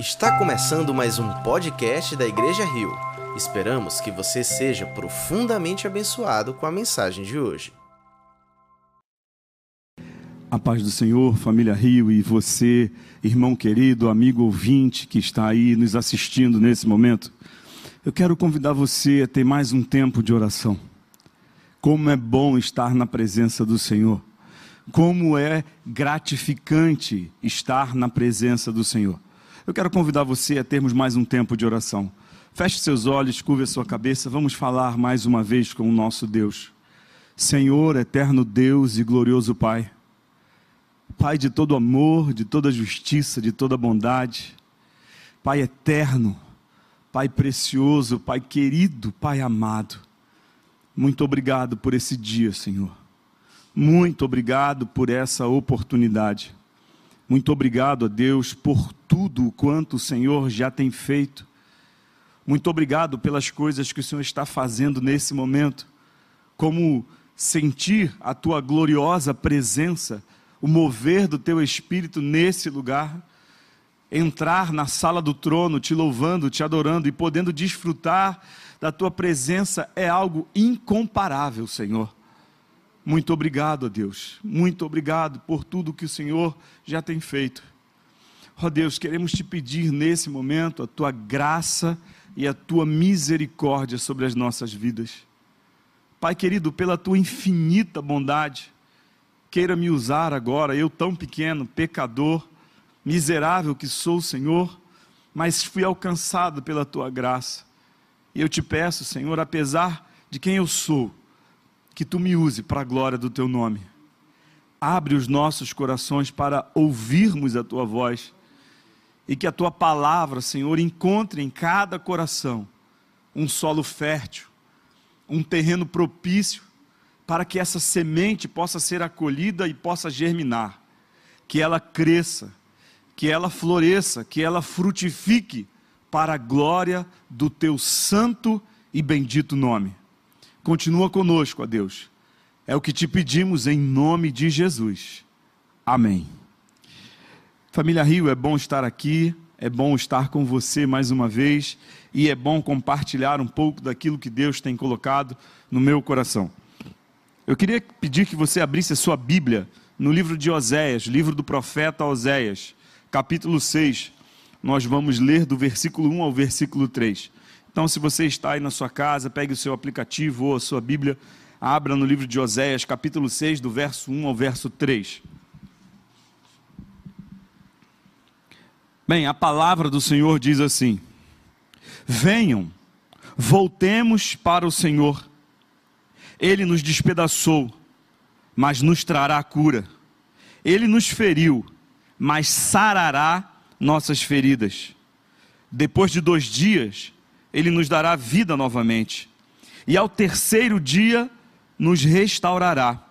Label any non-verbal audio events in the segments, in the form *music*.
Está começando mais um podcast da Igreja Rio. Esperamos que você seja profundamente abençoado com a mensagem de hoje. A paz do Senhor, família Rio e você, irmão querido, amigo ouvinte que está aí nos assistindo nesse momento. Eu quero convidar você a ter mais um tempo de oração. Como é bom estar na presença do Senhor. Como é gratificante estar na presença do Senhor. Eu quero convidar você a termos mais um tempo de oração. Feche seus olhos, curve a sua cabeça, vamos falar mais uma vez com o nosso Deus. Senhor, eterno Deus e glorioso Pai. Pai de todo amor, de toda justiça, de toda bondade. Pai eterno, Pai precioso, Pai querido, Pai amado. Muito obrigado por esse dia, Senhor. Muito obrigado por essa oportunidade. Muito obrigado a Deus por tudo quanto o Senhor já tem feito. Muito obrigado pelas coisas que o Senhor está fazendo nesse momento. Como sentir a tua gloriosa presença, o mover do teu espírito nesse lugar. Entrar na sala do trono, te louvando, te adorando e podendo desfrutar da tua presença é algo incomparável, Senhor. Muito obrigado, a Deus. Muito obrigado por tudo que o Senhor já tem feito. Ó oh, Deus, queremos te pedir nesse momento a tua graça e a tua misericórdia sobre as nossas vidas. Pai querido, pela tua infinita bondade, queira me usar agora, eu tão pequeno, pecador, miserável que sou, Senhor, mas fui alcançado pela tua graça. E eu te peço, Senhor, apesar de quem eu sou, que tu me use para a glória do teu nome. Abre os nossos corações para ouvirmos a tua voz e que a tua palavra, Senhor, encontre em cada coração um solo fértil, um terreno propício para que essa semente possa ser acolhida e possa germinar, que ela cresça, que ela floresça, que ela frutifique para a glória do teu santo e bendito nome. Continua conosco, ó Deus. É o que te pedimos em nome de Jesus. Amém. Família Rio, é bom estar aqui, é bom estar com você mais uma vez e é bom compartilhar um pouco daquilo que Deus tem colocado no meu coração. Eu queria pedir que você abrisse a sua Bíblia no livro de Oséias, livro do profeta Oséias, capítulo 6. Nós vamos ler do versículo 1 ao versículo 3. Então, se você está aí na sua casa, pegue o seu aplicativo ou a sua Bíblia, abra no livro de Oséias, capítulo 6, do verso 1 ao verso 3. Bem, a palavra do Senhor diz assim: Venham, voltemos para o Senhor. Ele nos despedaçou, mas nos trará cura. Ele nos feriu, mas sarará nossas feridas. Depois de dois dias, ele nos dará vida novamente. E ao terceiro dia nos restaurará,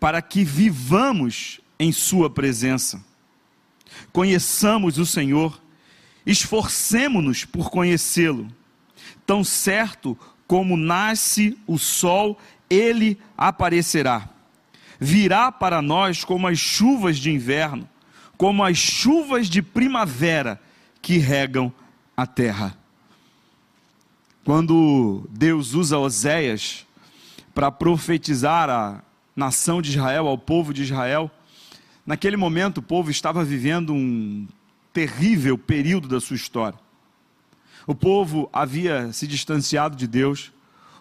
para que vivamos em Sua presença. Conheçamos o Senhor, esforcemo-nos por conhecê-lo. Tão certo como nasce o sol, ele aparecerá. Virá para nós como as chuvas de inverno, como as chuvas de primavera que regam a terra. Quando Deus usa Oséias para profetizar a nação de Israel, ao povo de Israel, naquele momento o povo estava vivendo um terrível período da sua história. O povo havia se distanciado de Deus,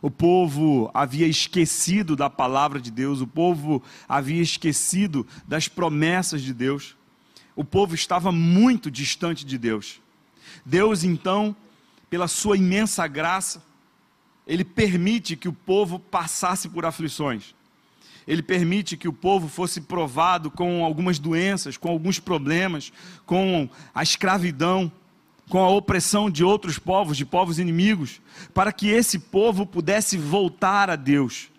o povo havia esquecido da palavra de Deus, o povo havia esquecido das promessas de Deus, o povo estava muito distante de Deus. Deus então pela sua imensa graça, ele permite que o povo passasse por aflições. Ele permite que o povo fosse provado com algumas doenças, com alguns problemas, com a escravidão, com a opressão de outros povos, de povos inimigos, para que esse povo pudesse voltar a Deus.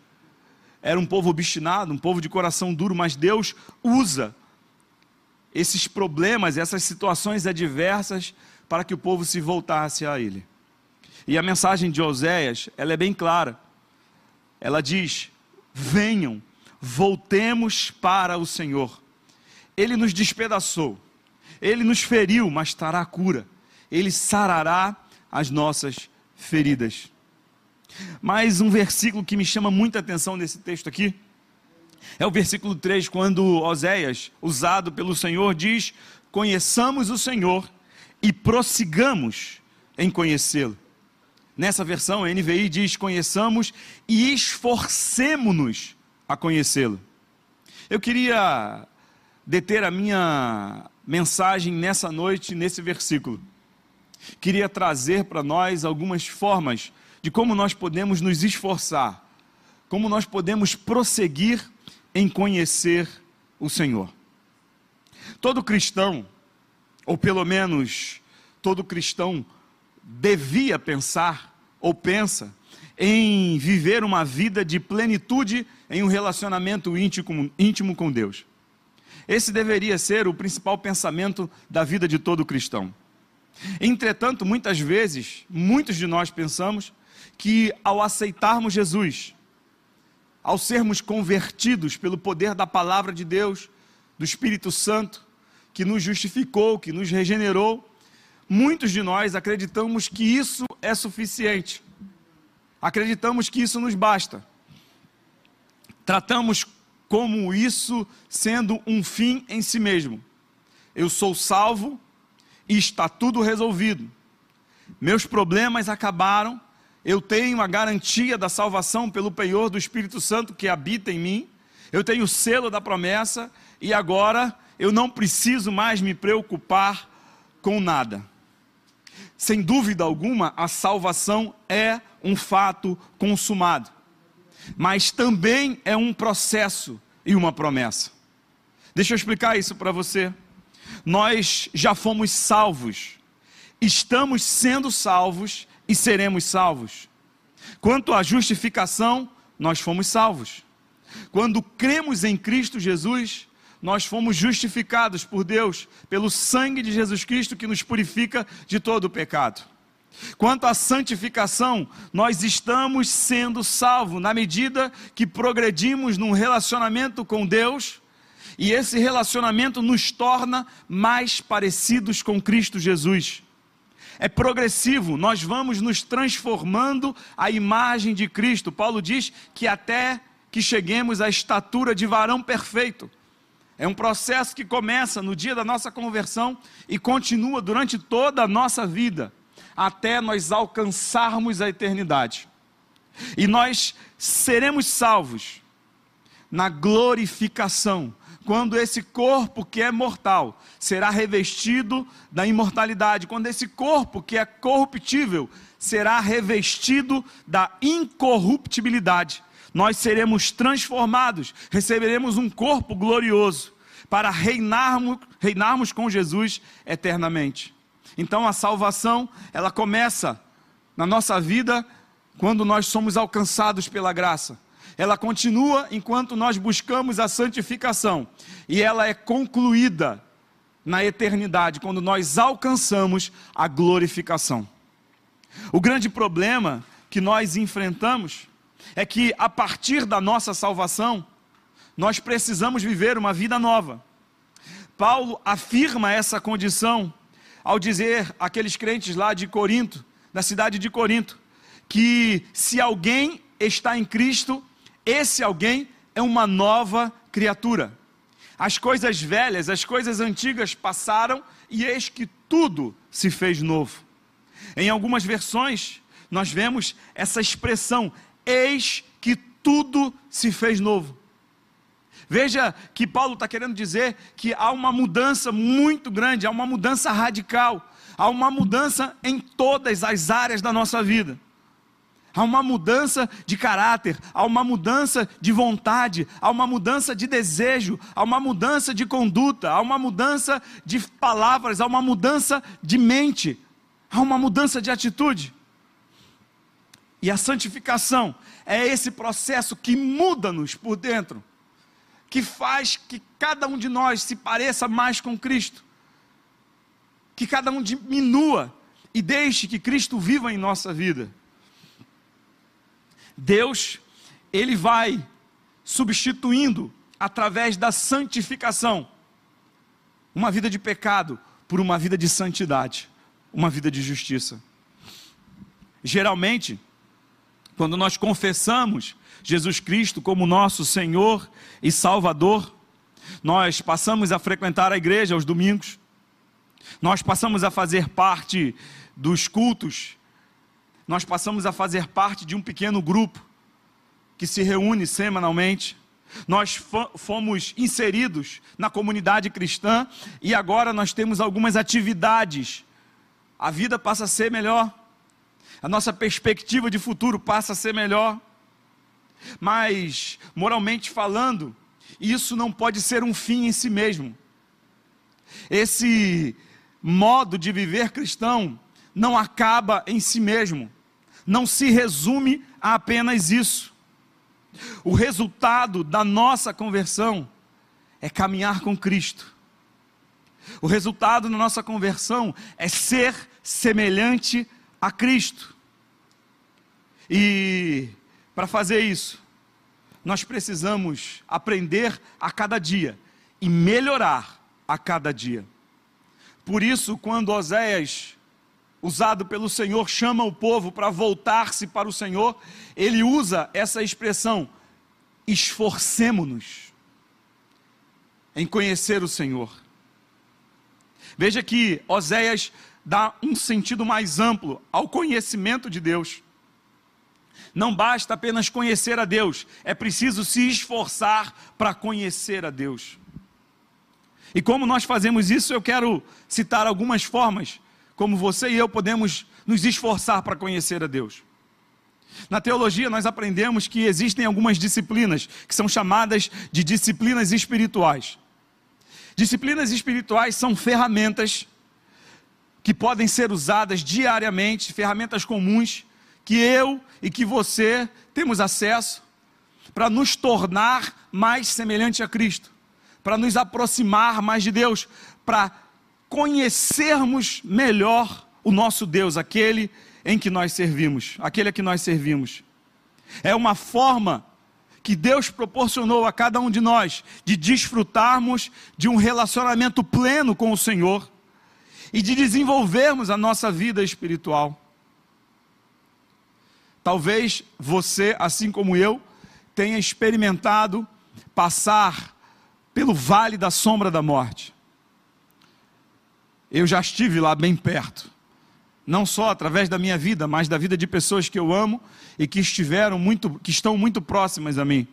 Era um povo obstinado, um povo de coração duro, mas Deus usa esses problemas, essas situações adversas para que o povo se voltasse a ele. E a mensagem de Oséias, ela é bem clara. Ela diz: "Venham, voltemos para o Senhor. Ele nos despedaçou. Ele nos feriu, mas trará cura. Ele sarará as nossas feridas. Mas um versículo que me chama muita atenção nesse texto aqui é o versículo 3, quando Oséias, usado pelo Senhor, diz: Conheçamos o Senhor e prossigamos em conhecê-lo. Nessa versão, a NVI diz: Conheçamos e esforcemo-nos a conhecê-lo. Eu queria deter a minha mensagem nessa noite, nesse versículo. Queria trazer para nós algumas formas de como nós podemos nos esforçar, como nós podemos prosseguir em conhecer o Senhor. Todo cristão, ou pelo menos todo cristão, devia pensar ou pensa em viver uma vida de plenitude em um relacionamento íntimo, íntimo com Deus. Esse deveria ser o principal pensamento da vida de todo cristão. Entretanto, muitas vezes, muitos de nós pensamos que ao aceitarmos Jesus, ao sermos convertidos pelo poder da palavra de Deus, do Espírito Santo, que nos justificou, que nos regenerou, muitos de nós acreditamos que isso é suficiente. Acreditamos que isso nos basta. Tratamos como isso sendo um fim em si mesmo. Eu sou salvo e está tudo resolvido. Meus problemas acabaram eu tenho a garantia da salvação pelo penhor do Espírito Santo que habita em mim, eu tenho o selo da promessa e agora eu não preciso mais me preocupar com nada. Sem dúvida alguma, a salvação é um fato consumado, mas também é um processo e uma promessa. Deixa eu explicar isso para você. Nós já fomos salvos, estamos sendo salvos e seremos salvos. Quanto à justificação, nós fomos salvos. Quando cremos em Cristo Jesus, nós fomos justificados por Deus pelo sangue de Jesus Cristo que nos purifica de todo o pecado. Quanto à santificação, nós estamos sendo salvos na medida que progredimos num relacionamento com Deus e esse relacionamento nos torna mais parecidos com Cristo Jesus é progressivo, nós vamos nos transformando à imagem de Cristo. Paulo diz que até que cheguemos à estatura de varão perfeito. É um processo que começa no dia da nossa conversão e continua durante toda a nossa vida, até nós alcançarmos a eternidade. E nós seremos salvos na glorificação quando esse corpo que é mortal será revestido da imortalidade, quando esse corpo que é corruptível será revestido da incorruptibilidade, nós seremos transformados, receberemos um corpo glorioso para reinarmos, reinarmos com Jesus eternamente. Então a salvação, ela começa na nossa vida quando nós somos alcançados pela graça ela continua enquanto nós buscamos a santificação, e ela é concluída na eternidade, quando nós alcançamos a glorificação. O grande problema que nós enfrentamos é que, a partir da nossa salvação, nós precisamos viver uma vida nova. Paulo afirma essa condição ao dizer àqueles crentes lá de Corinto, na cidade de Corinto, que se alguém está em Cristo, esse alguém é uma nova criatura. As coisas velhas, as coisas antigas passaram e eis que tudo se fez novo. Em algumas versões, nós vemos essa expressão: eis que tudo se fez novo. Veja que Paulo está querendo dizer que há uma mudança muito grande, há uma mudança radical, há uma mudança em todas as áreas da nossa vida. Há uma mudança de caráter, há uma mudança de vontade, há uma mudança de desejo, há uma mudança de conduta, há uma mudança de palavras, há uma mudança de mente, há uma mudança de atitude. E a santificação é esse processo que muda-nos por dentro, que faz que cada um de nós se pareça mais com Cristo, que cada um diminua e deixe que Cristo viva em nossa vida. Deus, ele vai substituindo através da santificação uma vida de pecado por uma vida de santidade, uma vida de justiça. Geralmente, quando nós confessamos Jesus Cristo como nosso Senhor e Salvador, nós passamos a frequentar a igreja aos domingos, nós passamos a fazer parte dos cultos, nós passamos a fazer parte de um pequeno grupo que se reúne semanalmente. Nós fomos inseridos na comunidade cristã e agora nós temos algumas atividades. A vida passa a ser melhor, a nossa perspectiva de futuro passa a ser melhor. Mas, moralmente falando, isso não pode ser um fim em si mesmo. Esse modo de viver cristão não acaba em si mesmo, não se resume a apenas isso. O resultado da nossa conversão é caminhar com Cristo. O resultado da nossa conversão é ser semelhante a Cristo. E para fazer isso, nós precisamos aprender a cada dia e melhorar a cada dia. Por isso, quando Oséias, usado pelo Senhor, chama o povo para voltar-se para o Senhor, ele usa essa expressão: esforcemo-nos em conhecer o Senhor. Veja que Oséias dá um sentido mais amplo ao conhecimento de Deus. Não basta apenas conhecer a Deus, é preciso se esforçar para conhecer a Deus. E como nós fazemos isso, eu quero citar algumas formas como você e eu podemos nos esforçar para conhecer a Deus. Na teologia, nós aprendemos que existem algumas disciplinas que são chamadas de disciplinas espirituais. Disciplinas espirituais são ferramentas que podem ser usadas diariamente, ferramentas comuns que eu e que você temos acesso para nos tornar mais semelhante a Cristo, para nos aproximar mais de Deus, para conhecermos melhor o nosso Deus, aquele em que nós servimos, aquele a que nós servimos. É uma forma que Deus proporcionou a cada um de nós de desfrutarmos de um relacionamento pleno com o Senhor e de desenvolvermos a nossa vida espiritual. Talvez você, assim como eu, tenha experimentado passar pelo vale da sombra da morte. Eu já estive lá bem perto. Não só através da minha vida, mas da vida de pessoas que eu amo e que estiveram muito, que estão muito próximas a mim.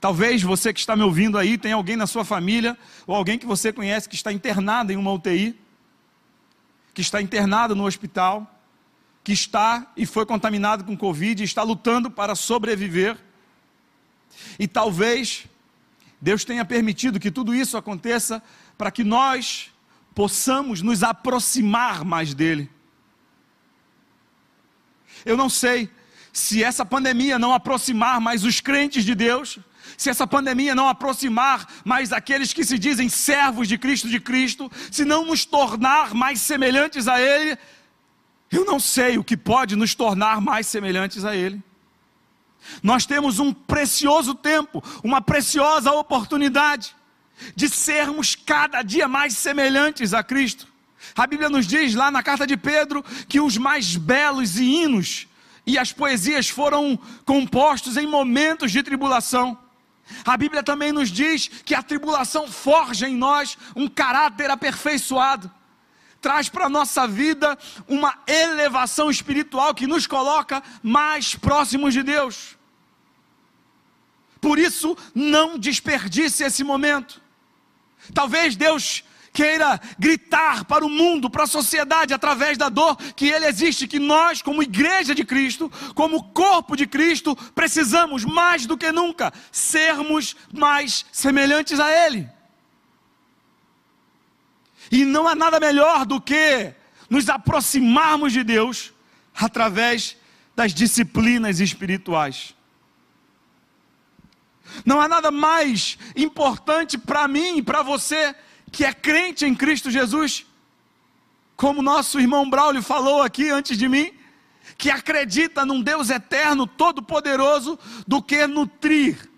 Talvez você que está me ouvindo aí tenha alguém na sua família ou alguém que você conhece que está internado em uma UTI, que está internado no hospital que está e foi contaminado com Covid, está lutando para sobreviver. E talvez Deus tenha permitido que tudo isso aconteça para que nós possamos nos aproximar mais dele. Eu não sei se essa pandemia não aproximar mais os crentes de Deus, se essa pandemia não aproximar mais aqueles que se dizem servos de Cristo de Cristo, se não nos tornar mais semelhantes a Ele, eu não sei o que pode nos tornar mais semelhantes a Ele. Nós temos um precioso tempo, uma preciosa oportunidade de sermos cada dia mais semelhantes a Cristo. A Bíblia nos diz lá na carta de Pedro que os mais belos hinos e as poesias foram compostos em momentos de tribulação. A Bíblia também nos diz que a tribulação forja em nós um caráter aperfeiçoado traz para a nossa vida uma elevação espiritual que nos coloca mais próximos de Deus. Por isso, não desperdice esse momento. Talvez Deus queira gritar para o mundo, para a sociedade, através da dor que Ele existe, que nós, como igreja de Cristo, como corpo de Cristo, precisamos mais do que nunca sermos mais semelhantes a Ele. E não há nada melhor do que nos aproximarmos de Deus através das disciplinas espirituais. Não há nada mais importante para mim e para você que é crente em Cristo Jesus, como nosso irmão Braulio falou aqui antes de mim, que acredita num Deus eterno, todo-poderoso, do que nutrir,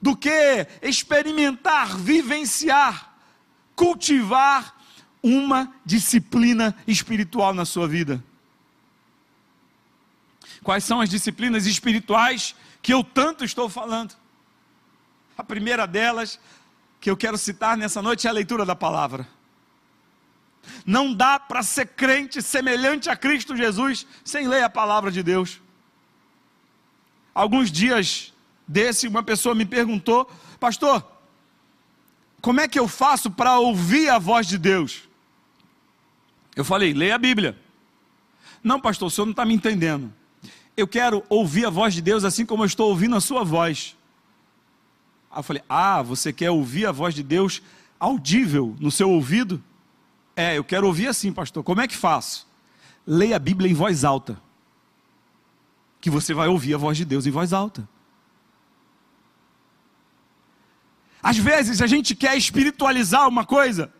do que experimentar, vivenciar, cultivar uma disciplina espiritual na sua vida. Quais são as disciplinas espirituais que eu tanto estou falando? A primeira delas, que eu quero citar nessa noite, é a leitura da palavra. Não dá para ser crente semelhante a Cristo Jesus sem ler a palavra de Deus. Alguns dias desse, uma pessoa me perguntou, pastor, como é que eu faço para ouvir a voz de Deus? Eu falei, leia a Bíblia. Não, pastor, o senhor não está me entendendo. Eu quero ouvir a voz de Deus assim como eu estou ouvindo a sua voz. Aí eu falei, ah, você quer ouvir a voz de Deus audível no seu ouvido? É, eu quero ouvir assim, pastor. Como é que faço? Leia a Bíblia em voz alta. Que você vai ouvir a voz de Deus em voz alta. Às vezes a gente quer espiritualizar uma coisa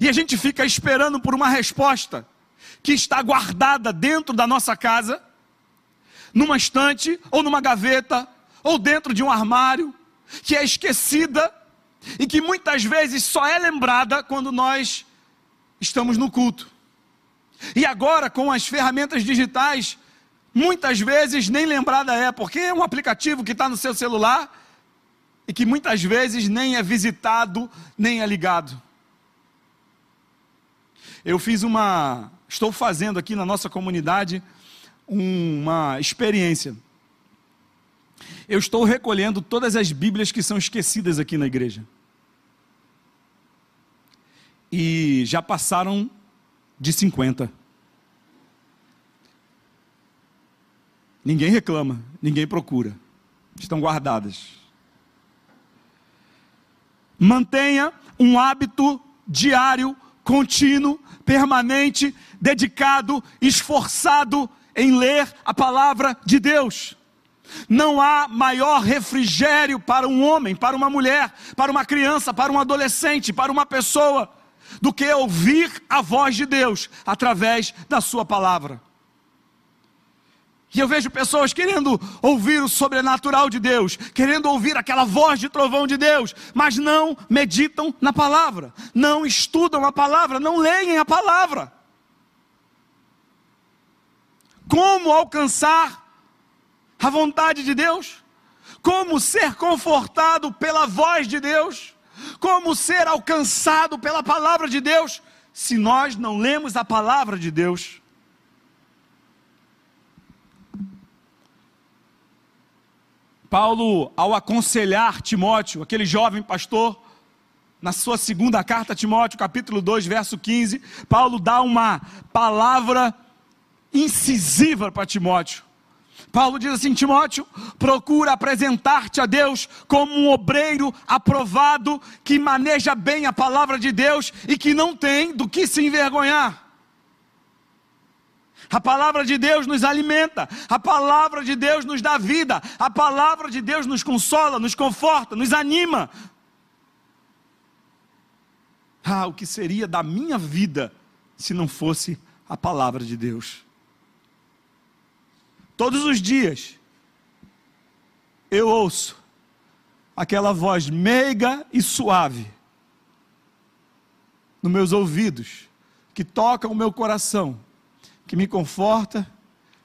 e a gente fica esperando por uma resposta que está guardada dentro da nossa casa, numa estante ou numa gaveta ou dentro de um armário, que é esquecida e que muitas vezes só é lembrada quando nós estamos no culto. E agora, com as ferramentas digitais, muitas vezes nem lembrada é, porque é um aplicativo que está no seu celular e que muitas vezes nem é visitado, nem é ligado. Eu fiz uma, estou fazendo aqui na nossa comunidade uma experiência. Eu estou recolhendo todas as Bíblias que são esquecidas aqui na igreja. E já passaram de 50. Ninguém reclama, ninguém procura. Estão guardadas. Mantenha um hábito diário, contínuo, permanente, dedicado, esforçado em ler a palavra de Deus. Não há maior refrigério para um homem, para uma mulher, para uma criança, para um adolescente, para uma pessoa, do que ouvir a voz de Deus através da Sua palavra. E eu vejo pessoas querendo ouvir o sobrenatural de Deus, querendo ouvir aquela voz de trovão de Deus, mas não meditam na palavra, não estudam a palavra, não leem a palavra. Como alcançar a vontade de Deus? Como ser confortado pela voz de Deus? Como ser alcançado pela palavra de Deus? Se nós não lemos a palavra de Deus, Paulo, ao aconselhar Timóteo, aquele jovem pastor, na sua segunda carta a Timóteo, capítulo 2, verso 15, Paulo dá uma palavra incisiva para Timóteo. Paulo diz assim: Timóteo, procura apresentar-te a Deus como um obreiro aprovado, que maneja bem a palavra de Deus e que não tem do que se envergonhar. A palavra de Deus nos alimenta, a palavra de Deus nos dá vida, a palavra de Deus nos consola, nos conforta, nos anima. Ah, o que seria da minha vida se não fosse a palavra de Deus? Todos os dias eu ouço aquela voz meiga e suave nos meus ouvidos, que toca o meu coração que me conforta,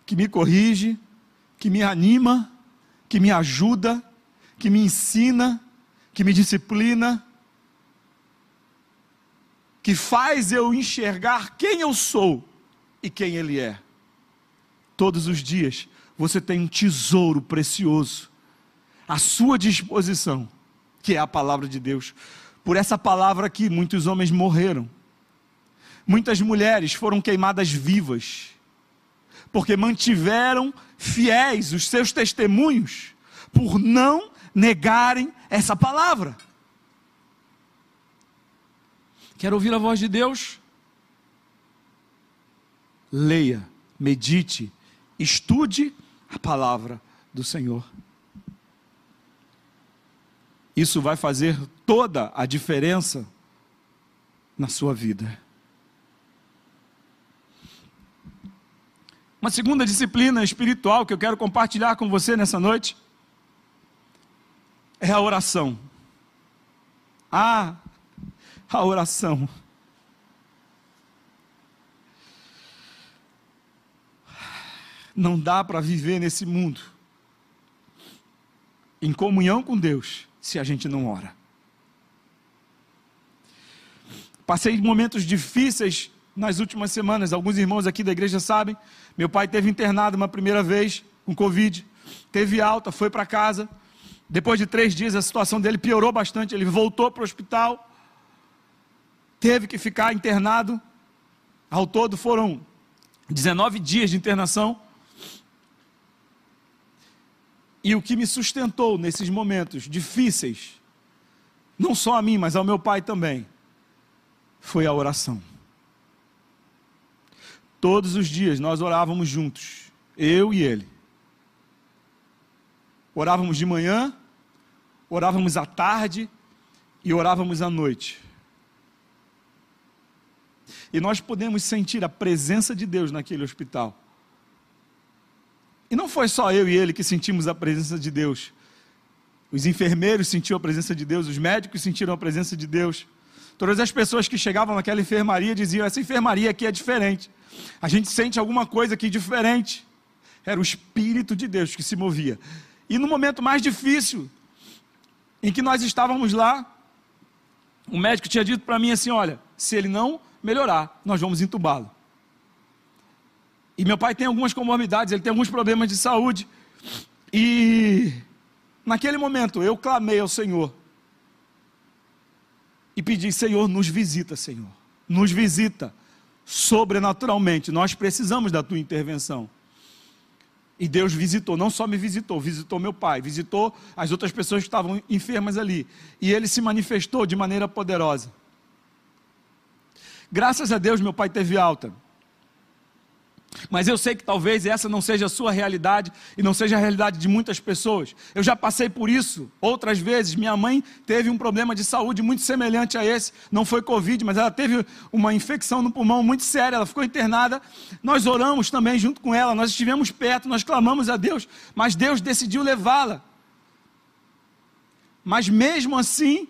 que me corrige, que me anima, que me ajuda, que me ensina, que me disciplina, que faz eu enxergar quem eu sou e quem Ele é. Todos os dias você tem um tesouro precioso à sua disposição, que é a palavra de Deus. Por essa palavra aqui, muitos homens morreram Muitas mulheres foram queimadas vivas, porque mantiveram fiéis os seus testemunhos, por não negarem essa palavra. Quer ouvir a voz de Deus? Leia, medite, estude a palavra do Senhor. Isso vai fazer toda a diferença na sua vida. Uma segunda disciplina espiritual que eu quero compartilhar com você nessa noite é a oração. Ah, a oração. Não dá para viver nesse mundo em comunhão com Deus se a gente não ora. Passei momentos difíceis nas últimas semanas. Alguns irmãos aqui da igreja sabem. Meu pai teve internado uma primeira vez com Covid, teve alta, foi para casa. Depois de três dias, a situação dele piorou bastante. Ele voltou para o hospital, teve que ficar internado. Ao todo foram 19 dias de internação. E o que me sustentou nesses momentos difíceis, não só a mim, mas ao meu pai também, foi a oração. Todos os dias nós orávamos juntos, eu e ele. Orávamos de manhã, orávamos à tarde e orávamos à noite. E nós podemos sentir a presença de Deus naquele hospital. E não foi só eu e ele que sentimos a presença de Deus. Os enfermeiros sentiram a presença de Deus, os médicos sentiram a presença de Deus. Todas as pessoas que chegavam naquela enfermaria diziam: essa enfermaria aqui é diferente. A gente sente alguma coisa aqui diferente. Era o Espírito de Deus que se movia. E no momento mais difícil, em que nós estávamos lá, o médico tinha dito para mim assim: olha, se ele não melhorar, nós vamos entubá-lo. E meu pai tem algumas comorbidades, ele tem alguns problemas de saúde. E naquele momento eu clamei ao Senhor. E pedi, Senhor, nos visita, Senhor. Nos visita sobrenaturalmente. Nós precisamos da tua intervenção. E Deus visitou, não só me visitou, visitou meu pai, visitou as outras pessoas que estavam enfermas ali. E ele se manifestou de maneira poderosa. Graças a Deus, meu pai teve alta. Mas eu sei que talvez essa não seja a sua realidade e não seja a realidade de muitas pessoas. Eu já passei por isso outras vezes. Minha mãe teve um problema de saúde muito semelhante a esse. Não foi Covid, mas ela teve uma infecção no pulmão muito séria. Ela ficou internada. Nós oramos também junto com ela. Nós estivemos perto, nós clamamos a Deus, mas Deus decidiu levá-la. Mas mesmo assim,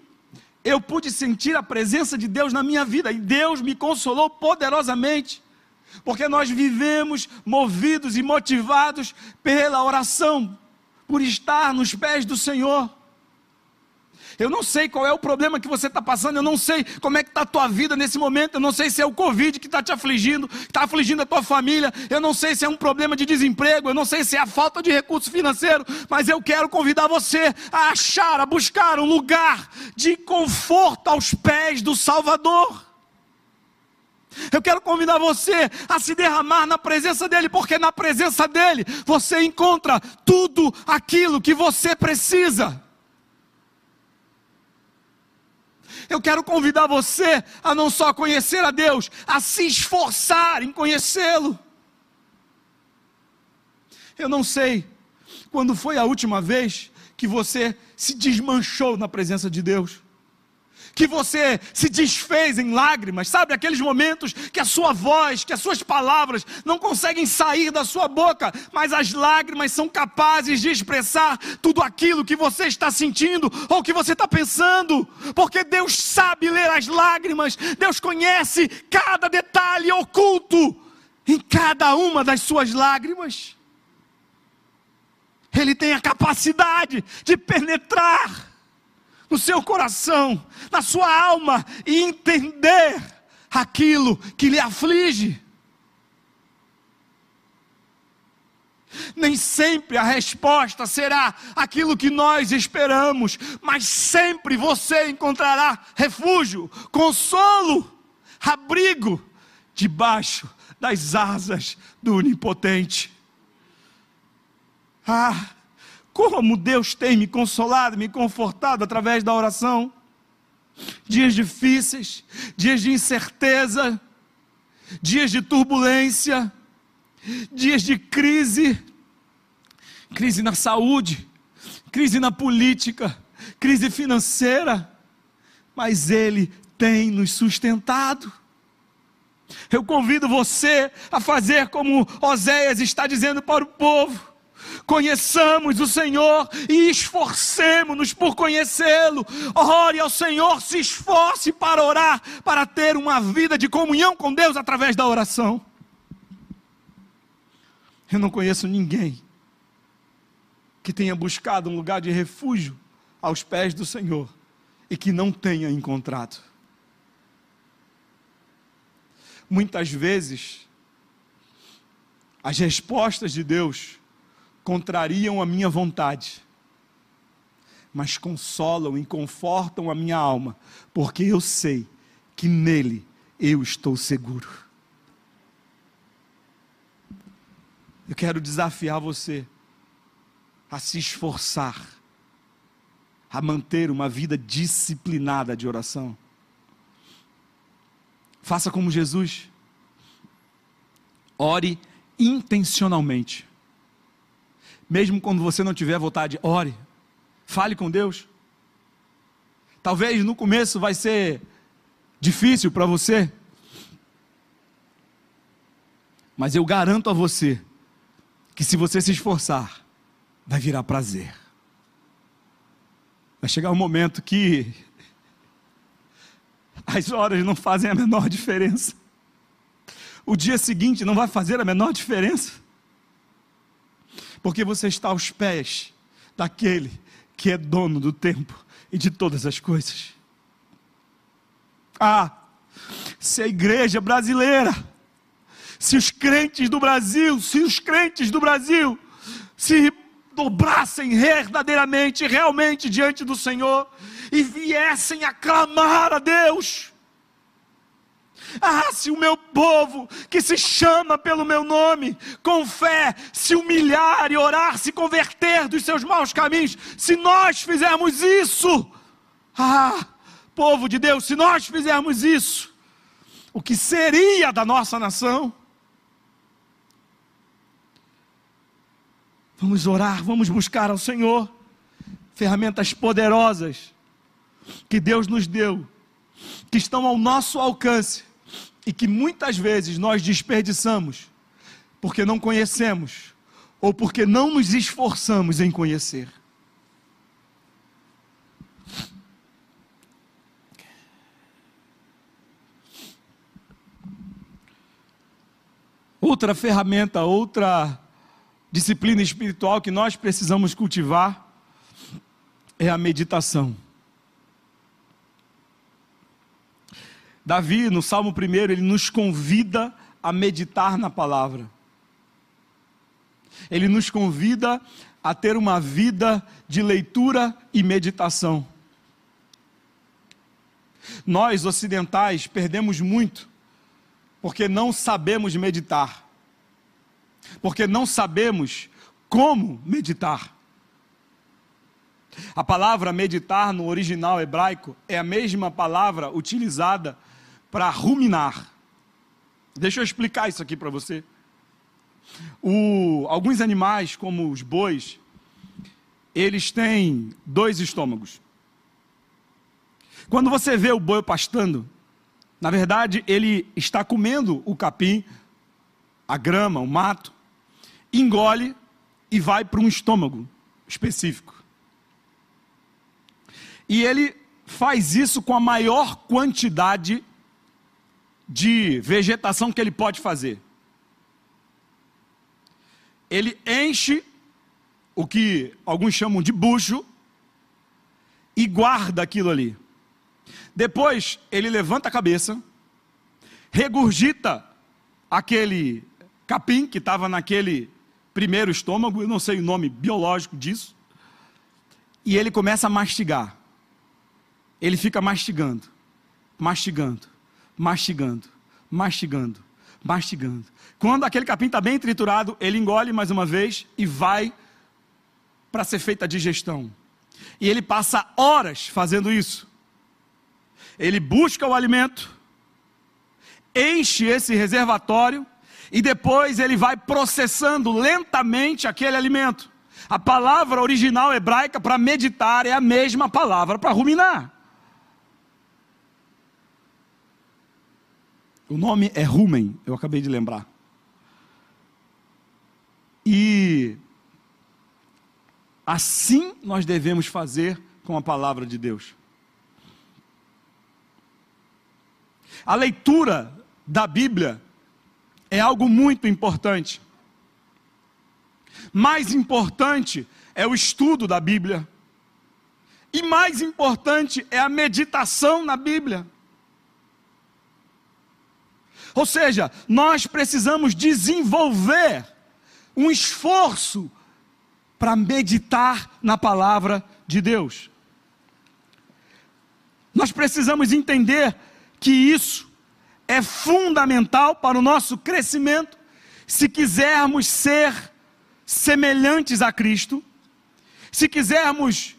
eu pude sentir a presença de Deus na minha vida e Deus me consolou poderosamente porque nós vivemos movidos e motivados pela oração, por estar nos pés do Senhor. Eu não sei qual é o problema que você está passando, eu não sei como é que está a tua vida nesse momento, eu não sei se é o Covid que está te afligindo, está afligindo a tua família, eu não sei se é um problema de desemprego, eu não sei se é a falta de recurso financeiro, mas eu quero convidar você a achar, a buscar um lugar de conforto aos pés do Salvador. Eu quero convidar você a se derramar na presença dEle, porque na presença dEle você encontra tudo aquilo que você precisa. Eu quero convidar você a não só conhecer a Deus, a se esforçar em conhecê-lo. Eu não sei quando foi a última vez que você se desmanchou na presença de Deus que você se desfez em lágrimas, sabe? Aqueles momentos que a sua voz, que as suas palavras não conseguem sair da sua boca, mas as lágrimas são capazes de expressar tudo aquilo que você está sentindo ou que você está pensando, porque Deus sabe ler as lágrimas, Deus conhece cada detalhe oculto em cada uma das suas lágrimas. Ele tem a capacidade de penetrar no seu coração, na sua alma e entender aquilo que lhe aflige. Nem sempre a resposta será aquilo que nós esperamos, mas sempre você encontrará refúgio, consolo, abrigo debaixo das asas do Onipotente. Ah, como Deus tem me consolado, me confortado através da oração. Dias difíceis, dias de incerteza, dias de turbulência, dias de crise, crise na saúde, crise na política, crise financeira, mas Ele tem nos sustentado. Eu convido você a fazer como Oséias está dizendo para o povo conheçamos o Senhor e esforcemos-nos por conhecê-lo. Ore ao Senhor, se esforce para orar, para ter uma vida de comunhão com Deus através da oração. Eu não conheço ninguém que tenha buscado um lugar de refúgio aos pés do Senhor e que não tenha encontrado. Muitas vezes, as respostas de Deus contrariam a minha vontade, mas consolam e confortam a minha alma, porque eu sei que nele eu estou seguro. Eu quero desafiar você a se esforçar, a manter uma vida disciplinada de oração. Faça como Jesus. Ore intencionalmente. Mesmo quando você não tiver vontade, ore. Fale com Deus. Talvez no começo vai ser difícil para você. Mas eu garanto a você que se você se esforçar, vai virar prazer. Vai chegar um momento que *laughs* as horas não fazem a menor diferença. O dia seguinte não vai fazer a menor diferença. Porque você está aos pés daquele que é dono do tempo e de todas as coisas. Ah, se a igreja brasileira, se os crentes do Brasil, se os crentes do Brasil se dobrassem verdadeiramente, realmente diante do Senhor e viessem a clamar a Deus. Ah, se o meu povo, que se chama pelo meu nome, com fé, se humilhar e orar, se converter dos seus maus caminhos, se nós fizermos isso, ah, povo de Deus, se nós fizermos isso, o que seria da nossa nação? Vamos orar, vamos buscar ao Senhor ferramentas poderosas que Deus nos deu, que estão ao nosso alcance e que muitas vezes nós desperdiçamos porque não conhecemos ou porque não nos esforçamos em conhecer. Outra ferramenta, outra disciplina espiritual que nós precisamos cultivar é a meditação. Davi, no Salmo 1, ele nos convida a meditar na palavra. Ele nos convida a ter uma vida de leitura e meditação. Nós ocidentais perdemos muito porque não sabemos meditar porque não sabemos como meditar. A palavra meditar no original hebraico é a mesma palavra utilizada para ruminar. Deixa eu explicar isso aqui para você. O, alguns animais, como os bois, eles têm dois estômagos. Quando você vê o boi pastando, na verdade ele está comendo o capim, a grama, o mato, engole e vai para um estômago específico. E ele faz isso com a maior quantidade de vegetação que ele pode fazer. Ele enche o que alguns chamam de bucho e guarda aquilo ali. Depois ele levanta a cabeça, regurgita aquele capim que estava naquele primeiro estômago, eu não sei o nome biológico disso, e ele começa a mastigar. Ele fica mastigando, mastigando, mastigando, mastigando, mastigando. Quando aquele capim está bem triturado, ele engole mais uma vez e vai para ser feita a digestão. E ele passa horas fazendo isso. Ele busca o alimento, enche esse reservatório e depois ele vai processando lentamente aquele alimento. A palavra original hebraica para meditar é a mesma palavra para ruminar. O nome é rumen, eu acabei de lembrar. E assim nós devemos fazer com a palavra de Deus. A leitura da Bíblia é algo muito importante. Mais importante é o estudo da Bíblia. E mais importante é a meditação na Bíblia. Ou seja, nós precisamos desenvolver um esforço para meditar na palavra de Deus. Nós precisamos entender que isso é fundamental para o nosso crescimento, se quisermos ser semelhantes a Cristo, se quisermos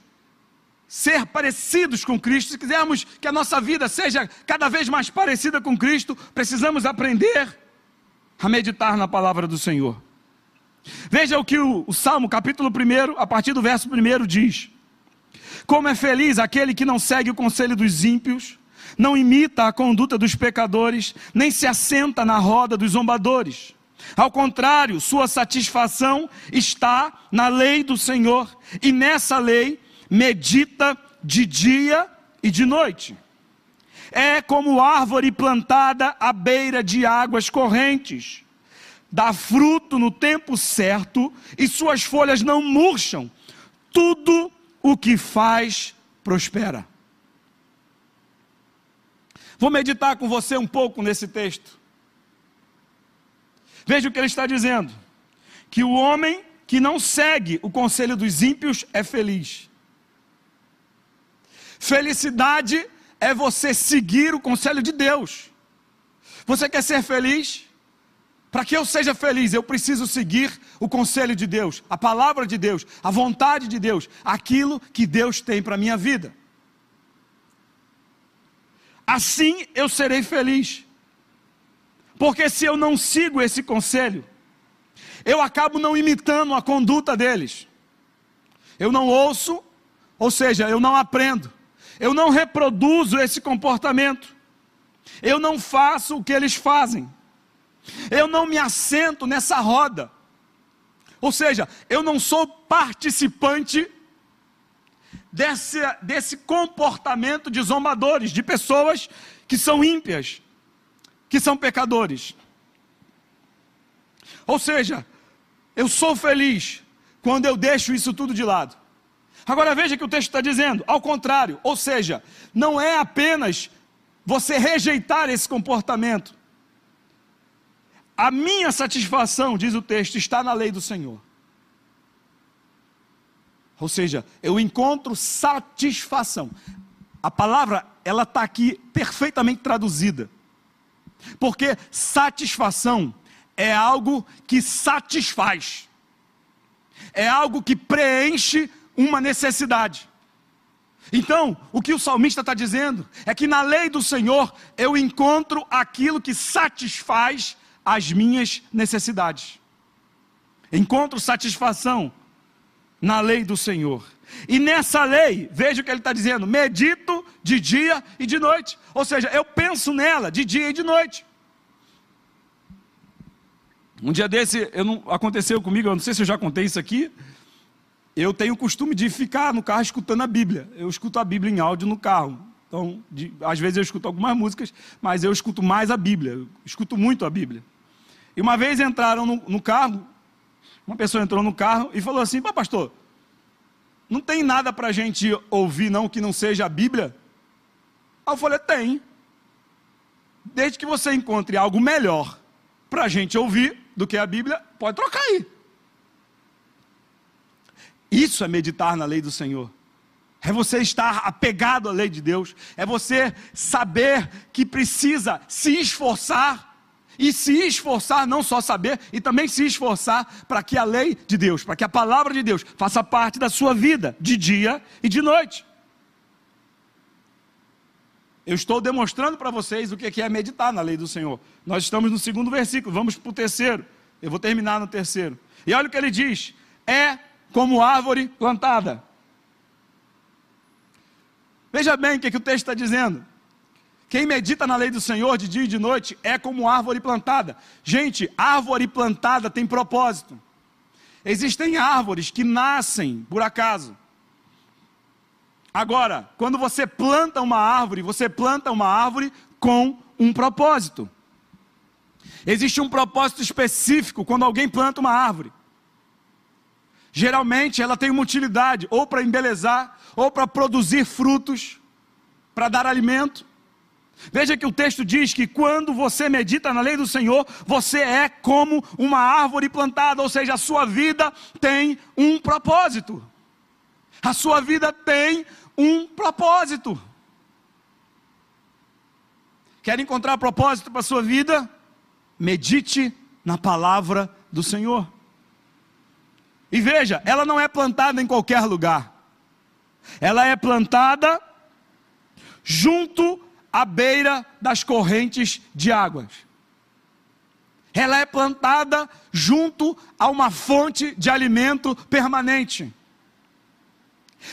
ser parecidos com Cristo, se quisermos que a nossa vida seja cada vez mais parecida com Cristo, precisamos aprender a meditar na palavra do Senhor. Veja o que o, o Salmo, capítulo 1, a partir do verso 1 diz: Como é feliz aquele que não segue o conselho dos ímpios, não imita a conduta dos pecadores, nem se assenta na roda dos zombadores. Ao contrário, sua satisfação está na lei do Senhor, e nessa lei medita de dia e de noite. É como árvore plantada à beira de águas correntes. Dá fruto no tempo certo e suas folhas não murcham. Tudo o que faz prospera. Vou meditar com você um pouco nesse texto. Veja o que ele está dizendo: que o homem que não segue o conselho dos ímpios é feliz. Felicidade é você seguir o conselho de Deus. Você quer ser feliz? Para que eu seja feliz, eu preciso seguir o conselho de Deus, a palavra de Deus, a vontade de Deus, aquilo que Deus tem para a minha vida. Assim eu serei feliz. Porque se eu não sigo esse conselho, eu acabo não imitando a conduta deles. Eu não ouço, ou seja, eu não aprendo eu não reproduzo esse comportamento, eu não faço o que eles fazem, eu não me assento nessa roda, ou seja, eu não sou participante desse, desse comportamento de zombadores, de pessoas que são ímpias, que são pecadores. Ou seja, eu sou feliz quando eu deixo isso tudo de lado. Agora veja que o texto está dizendo, ao contrário, ou seja, não é apenas você rejeitar esse comportamento. A minha satisfação, diz o texto, está na lei do Senhor. Ou seja, eu encontro satisfação. A palavra, ela está aqui perfeitamente traduzida. Porque satisfação é algo que satisfaz. É algo que preenche uma necessidade. Então, o que o salmista está dizendo é que na lei do Senhor eu encontro aquilo que satisfaz as minhas necessidades. Encontro satisfação na lei do Senhor. E nessa lei, veja o que ele está dizendo: medito de dia e de noite. Ou seja, eu penso nela de dia e de noite. Um dia desse, não, aconteceu comigo, eu não sei se eu já contei isso aqui, eu tenho o costume de ficar no carro escutando a Bíblia. Eu escuto a Bíblia em áudio no carro. Então, de, às vezes eu escuto algumas músicas, mas eu escuto mais a Bíblia. Eu escuto muito a Bíblia. E uma vez entraram no, no carro, uma pessoa entrou no carro e falou assim: Pá, pastor, não tem nada para a gente ouvir, não, que não seja a Bíblia? Aí eu falei: tem. Desde que você encontre algo melhor para a gente ouvir do que a Bíblia, pode trocar aí. Isso é meditar na lei do Senhor. É você estar apegado à lei de Deus. É você saber que precisa se esforçar. E se esforçar, não só saber, e também se esforçar para que a lei de Deus, para que a palavra de Deus faça parte da sua vida, de dia e de noite. Eu estou demonstrando para vocês o que é meditar na lei do Senhor. Nós estamos no segundo versículo, vamos para o terceiro. Eu vou terminar no terceiro. E olha o que ele diz: é como árvore plantada. Veja bem o que, que o texto está dizendo. Quem medita na lei do Senhor de dia e de noite é como árvore plantada. Gente, árvore plantada tem propósito. Existem árvores que nascem por acaso. Agora, quando você planta uma árvore, você planta uma árvore com um propósito. Existe um propósito específico quando alguém planta uma árvore. Geralmente ela tem uma utilidade, ou para embelezar, ou para produzir frutos, para dar alimento. Veja que o texto diz que quando você medita na lei do Senhor, você é como uma árvore plantada, ou seja, a sua vida tem um propósito. A sua vida tem um propósito. Quer encontrar propósito para a sua vida? Medite na palavra do Senhor. E veja, ela não é plantada em qualquer lugar. Ela é plantada junto à beira das correntes de águas. Ela é plantada junto a uma fonte de alimento permanente.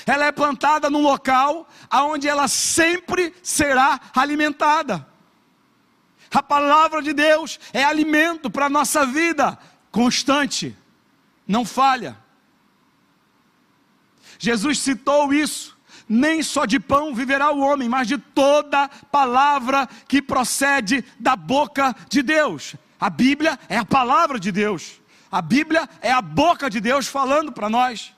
Ela é plantada num local onde ela sempre será alimentada. A palavra de Deus é alimento para a nossa vida constante, não falha. Jesus citou isso. Nem só de pão viverá o homem, mas de toda palavra que procede da boca de Deus. A Bíblia é a palavra de Deus. A Bíblia é a boca de Deus falando para nós.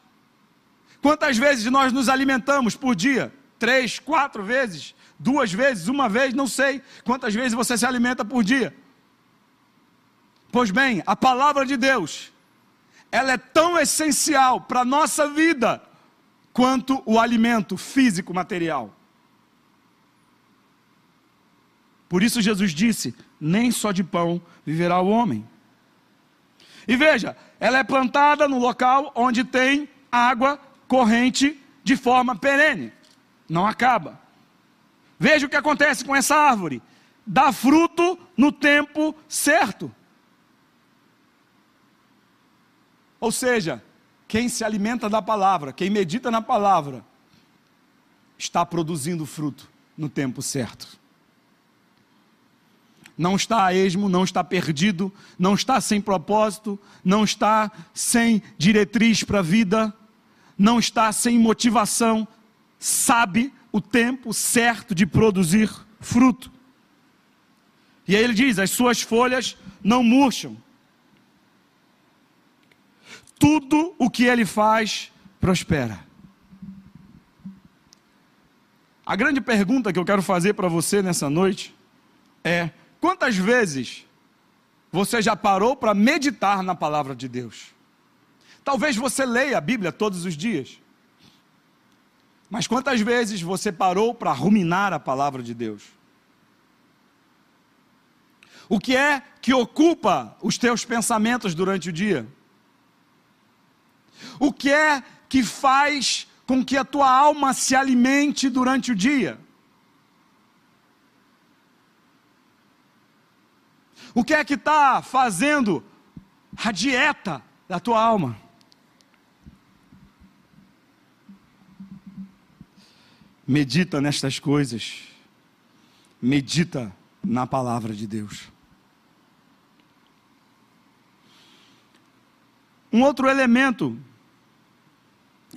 Quantas vezes nós nos alimentamos por dia? Três, quatro vezes? Duas vezes? Uma vez? Não sei. Quantas vezes você se alimenta por dia? Pois bem, a palavra de Deus, ela é tão essencial para a nossa vida quanto o alimento físico material. Por isso Jesus disse: nem só de pão viverá o homem. E veja, ela é plantada no local onde tem água corrente de forma perene, não acaba. Veja o que acontece com essa árvore: dá fruto no tempo certo. Ou seja, quem se alimenta da palavra, quem medita na palavra, está produzindo fruto no tempo certo. Não está a esmo, não está perdido, não está sem propósito, não está sem diretriz para a vida, não está sem motivação, sabe o tempo certo de produzir fruto. E aí ele diz: as suas folhas não murcham, tudo o que ele faz prospera. A grande pergunta que eu quero fazer para você nessa noite é: quantas vezes você já parou para meditar na palavra de Deus? Talvez você leia a Bíblia todos os dias. Mas quantas vezes você parou para ruminar a palavra de Deus? O que é que ocupa os teus pensamentos durante o dia? O que é que faz com que a tua alma se alimente durante o dia? O que é que está fazendo a dieta da tua alma? Medita nestas coisas, medita na palavra de Deus. Um outro elemento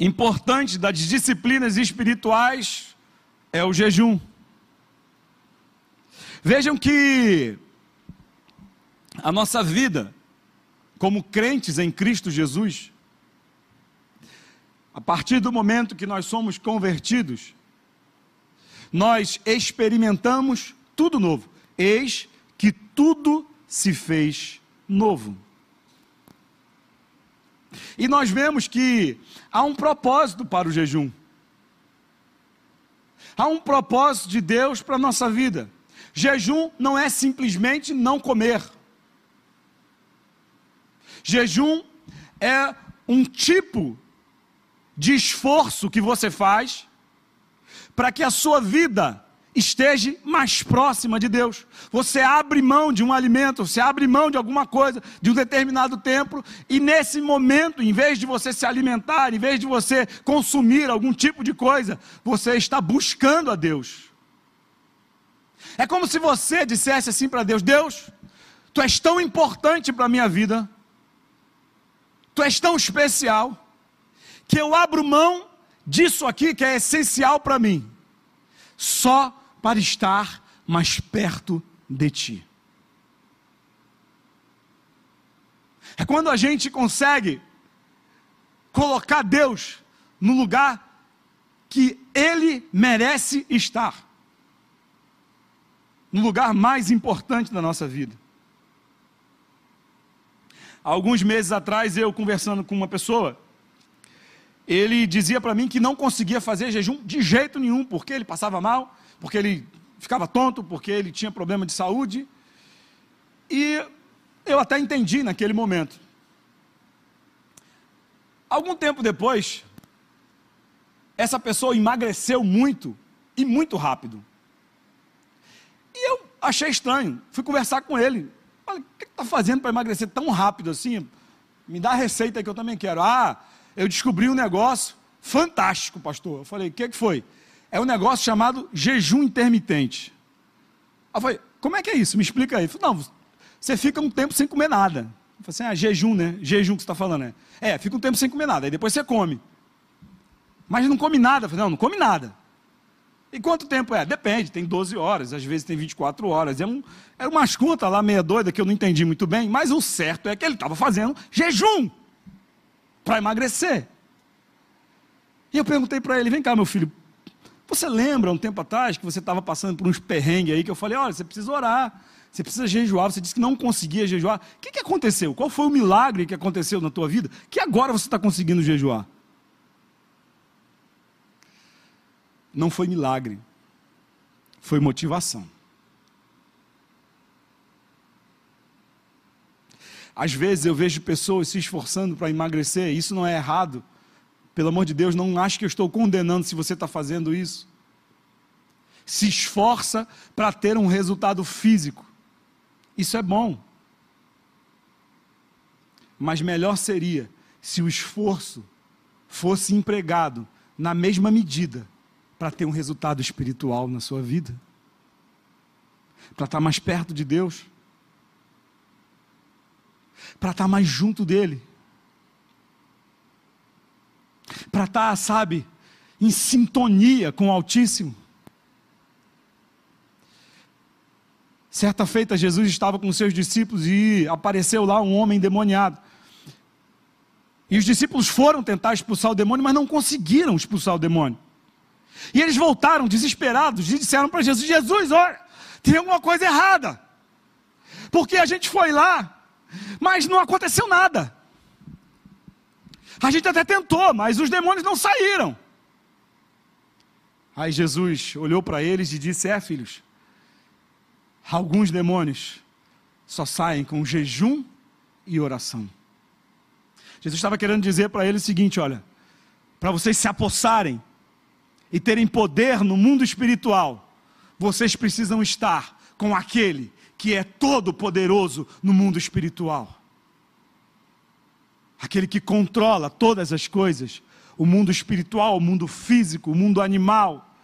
importante das disciplinas espirituais é o jejum. Vejam que a nossa vida, como crentes em Cristo Jesus, a partir do momento que nós somos convertidos, nós experimentamos tudo novo. Eis que tudo se fez novo. E nós vemos que há um propósito para o jejum. Há um propósito de Deus para a nossa vida. Jejum não é simplesmente não comer. Jejum é um tipo de esforço que você faz para que a sua vida esteja mais próxima de Deus. Você abre mão de um alimento, você abre mão de alguma coisa, de um determinado tempo, e nesse momento, em vez de você se alimentar, em vez de você consumir algum tipo de coisa, você está buscando a Deus. É como se você dissesse assim para Deus: Deus, tu és tão importante para a minha vida, tu és tão especial, que eu abro mão disso aqui que é essencial para mim, só para estar mais perto de ti. É quando a gente consegue colocar Deus no lugar que Ele merece estar no lugar mais importante da nossa vida. Alguns meses atrás, eu conversando com uma pessoa, ele dizia para mim que não conseguia fazer jejum de jeito nenhum, porque ele passava mal, porque ele ficava tonto, porque ele tinha problema de saúde. E eu até entendi naquele momento. Algum tempo depois, essa pessoa emagreceu muito e muito rápido. E eu achei estranho. Fui conversar com ele. O que está fazendo para emagrecer tão rápido assim? Me dá a receita que eu também quero. Ah, eu descobri um negócio fantástico, pastor. Eu falei, o que, que foi? É um negócio chamado jejum intermitente. Eu falei, como é que é isso? Me explica aí. Ele falou, não, você fica um tempo sem comer nada. Eu falei assim, ah, jejum, né? Jejum que você está falando, né? É, fica um tempo sem comer nada, aí depois você come. Mas não come nada. Eu falei, não, não come nada. E quanto tempo é? Depende, tem 12 horas, às vezes tem 24 horas. É um, era umas contas lá meia doida que eu não entendi muito bem, mas o certo é que ele estava fazendo jejum para emagrecer. E eu perguntei para ele: vem cá, meu filho, você lembra um tempo atrás que você estava passando por uns perrengues aí que eu falei: olha, você precisa orar, você precisa jejuar. Você disse que não conseguia jejuar. O que, que aconteceu? Qual foi o milagre que aconteceu na tua vida que agora você está conseguindo jejuar? não foi milagre, foi motivação. Às vezes eu vejo pessoas se esforçando para emagrecer, isso não é errado. Pelo amor de Deus, não acho que eu estou condenando se você está fazendo isso. Se esforça para ter um resultado físico. Isso é bom. Mas melhor seria se o esforço fosse empregado na mesma medida para ter um resultado espiritual na sua vida, para estar mais perto de Deus, para estar mais junto dEle, para estar, sabe, em sintonia com o Altíssimo. Certa feita, Jesus estava com seus discípulos e apareceu lá um homem endemoniado. E os discípulos foram tentar expulsar o demônio, mas não conseguiram expulsar o demônio. E eles voltaram desesperados e disseram para Jesus: Jesus, olha, tem alguma coisa errada. Porque a gente foi lá, mas não aconteceu nada. A gente até tentou, mas os demônios não saíram. Aí Jesus olhou para eles e disse: É, filhos, alguns demônios só saem com jejum e oração. Jesus estava querendo dizer para eles o seguinte: olha, para vocês se apossarem e terem poder no mundo espiritual, vocês precisam estar com aquele que é todo poderoso no mundo espiritual. Aquele que controla todas as coisas, o mundo espiritual, o mundo físico, o mundo animal,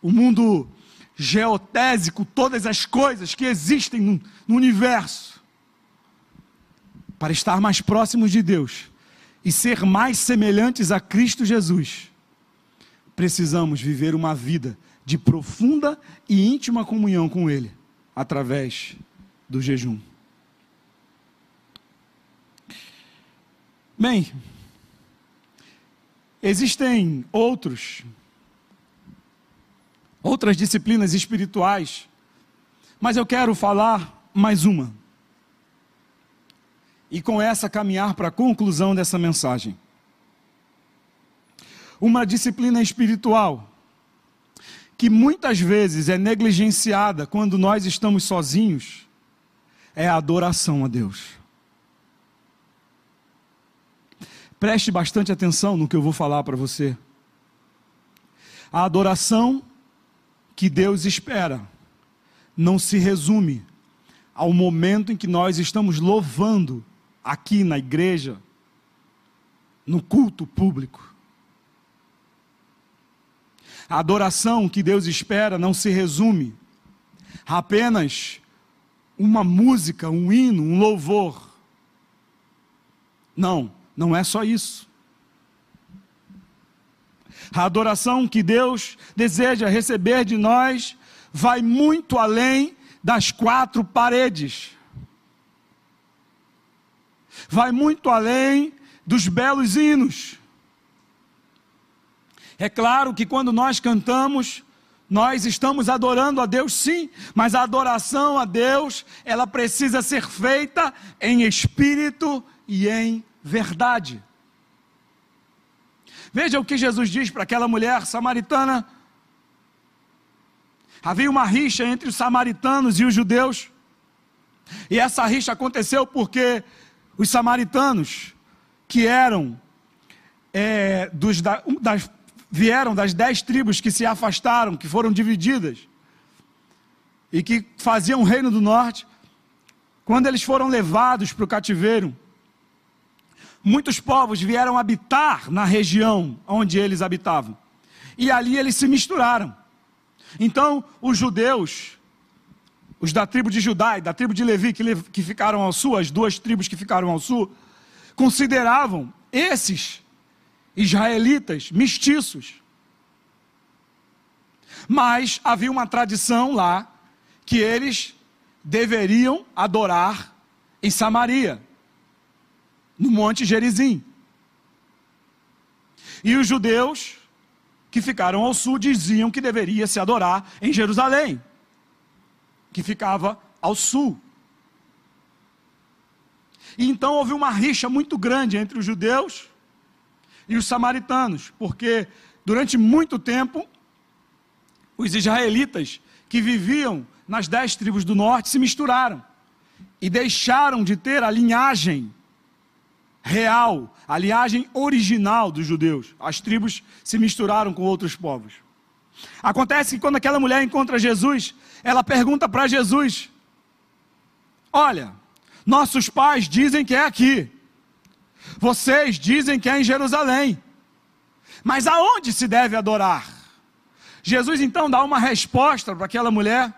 o mundo geotésico, todas as coisas que existem no, no universo. Para estar mais próximos de Deus e ser mais semelhantes a Cristo Jesus precisamos viver uma vida de profunda e íntima comunhão com Ele, através do jejum. Bem, existem outros, outras disciplinas espirituais, mas eu quero falar mais uma. E com essa caminhar para a conclusão dessa mensagem uma disciplina espiritual que muitas vezes é negligenciada quando nós estamos sozinhos, é a adoração a Deus. Preste bastante atenção no que eu vou falar para você. A adoração que Deus espera não se resume ao momento em que nós estamos louvando aqui na igreja, no culto público. A adoração que Deus espera não se resume a apenas uma música, um hino, um louvor. Não, não é só isso. A adoração que Deus deseja receber de nós vai muito além das quatro paredes. Vai muito além dos belos hinos. É claro que quando nós cantamos, nós estamos adorando a Deus sim, mas a adoração a Deus, ela precisa ser feita em espírito e em verdade. Veja o que Jesus diz para aquela mulher samaritana. Havia uma rixa entre os samaritanos e os judeus. E essa rixa aconteceu porque os samaritanos, que eram é, dos, da, das, vieram das dez tribos que se afastaram, que foram divididas, e que faziam o reino do norte, quando eles foram levados para o cativeiro, muitos povos vieram habitar na região onde eles habitavam. E ali eles se misturaram. Então, os judeus, os da tribo de Judá e da tribo de Levi, que, que ficaram ao sul, as duas tribos que ficaram ao sul, consideravam esses israelitas mestiços. Mas havia uma tradição lá que eles deveriam adorar em Samaria, no Monte Gerizim. E os judeus que ficaram ao sul diziam que deveria se adorar em Jerusalém, que ficava ao sul. E então houve uma rixa muito grande entre os judeus e os samaritanos, porque durante muito tempo os israelitas que viviam nas dez tribos do norte se misturaram e deixaram de ter a linhagem real, a linhagem original dos judeus. As tribos se misturaram com outros povos. Acontece que quando aquela mulher encontra Jesus, ela pergunta para Jesus: Olha, nossos pais dizem que é aqui. Vocês dizem que é em Jerusalém. Mas aonde se deve adorar? Jesus então dá uma resposta para aquela mulher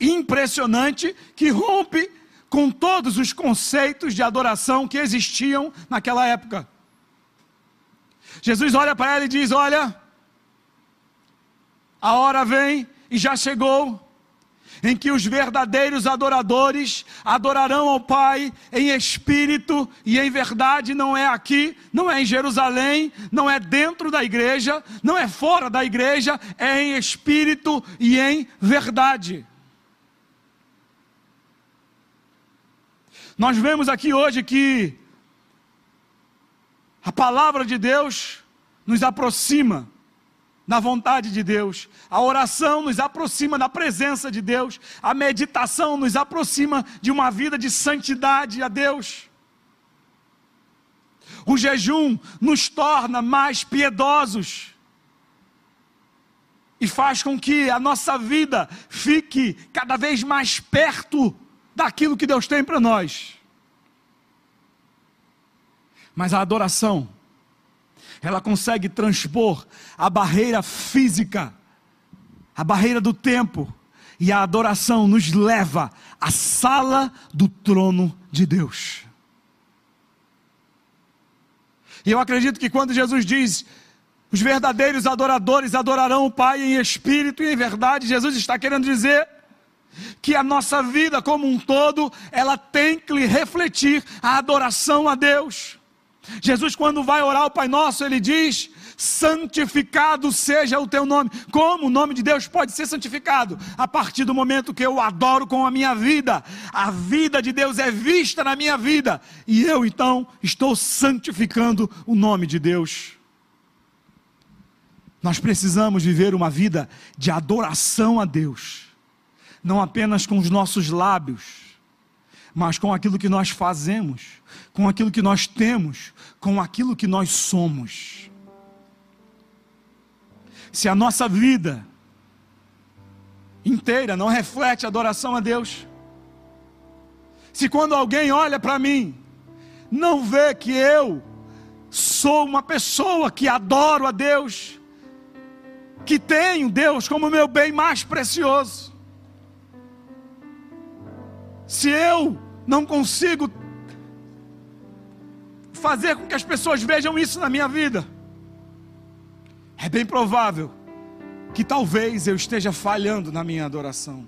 impressionante que rompe com todos os conceitos de adoração que existiam naquela época. Jesus olha para ela e diz: Olha, a hora vem e já chegou em que os verdadeiros adoradores adorarão ao Pai em espírito e em verdade, não é aqui, não é em Jerusalém, não é dentro da igreja, não é fora da igreja, é em espírito e em verdade. Nós vemos aqui hoje que a palavra de Deus nos aproxima na vontade de Deus. A oração nos aproxima da presença de Deus. A meditação nos aproxima de uma vida de santidade a Deus. O jejum nos torna mais piedosos e faz com que a nossa vida fique cada vez mais perto daquilo que Deus tem para nós. Mas a adoração ela consegue transpor a barreira física, a barreira do tempo, e a adoração nos leva à sala do trono de Deus. E eu acredito que quando Jesus diz, os verdadeiros adoradores adorarão o Pai em espírito e em verdade, Jesus está querendo dizer que a nossa vida como um todo, ela tem que refletir a adoração a Deus. Jesus, quando vai orar o Pai Nosso, ele diz: santificado seja o teu nome. Como o nome de Deus pode ser santificado? A partir do momento que eu adoro com a minha vida, a vida de Deus é vista na minha vida, e eu então estou santificando o nome de Deus. Nós precisamos viver uma vida de adoração a Deus, não apenas com os nossos lábios, mas com aquilo que nós fazemos, com aquilo que nós temos, com aquilo que nós somos. Se a nossa vida inteira não reflete adoração a Deus, se quando alguém olha para mim, não vê que eu sou uma pessoa que adoro a Deus, que tenho Deus como meu bem mais precioso, se eu não consigo fazer com que as pessoas vejam isso na minha vida, é bem provável que talvez eu esteja falhando na minha adoração.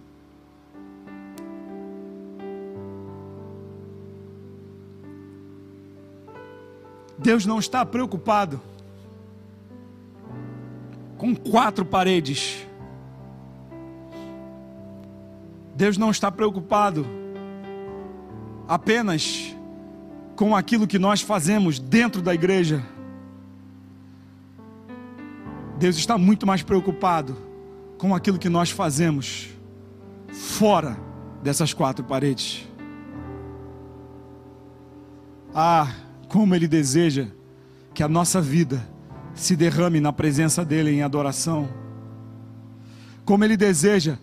Deus não está preocupado com quatro paredes. Deus não está preocupado apenas com aquilo que nós fazemos dentro da igreja. Deus está muito mais preocupado com aquilo que nós fazemos fora dessas quatro paredes. Ah, como Ele deseja que a nossa vida se derrame na presença dEle em adoração. Como Ele deseja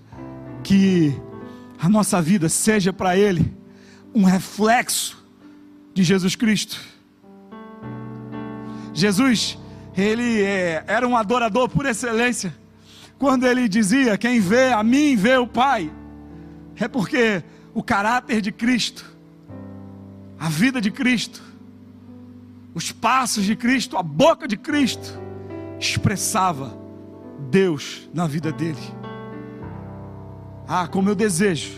que a nossa vida seja para Ele um reflexo de Jesus Cristo. Jesus, Ele é, era um adorador por excelência. Quando Ele dizia: Quem vê a mim, vê o Pai. É porque o caráter de Cristo, a vida de Cristo, os passos de Cristo, a boca de Cristo, expressava Deus na vida dele. Ah, como eu desejo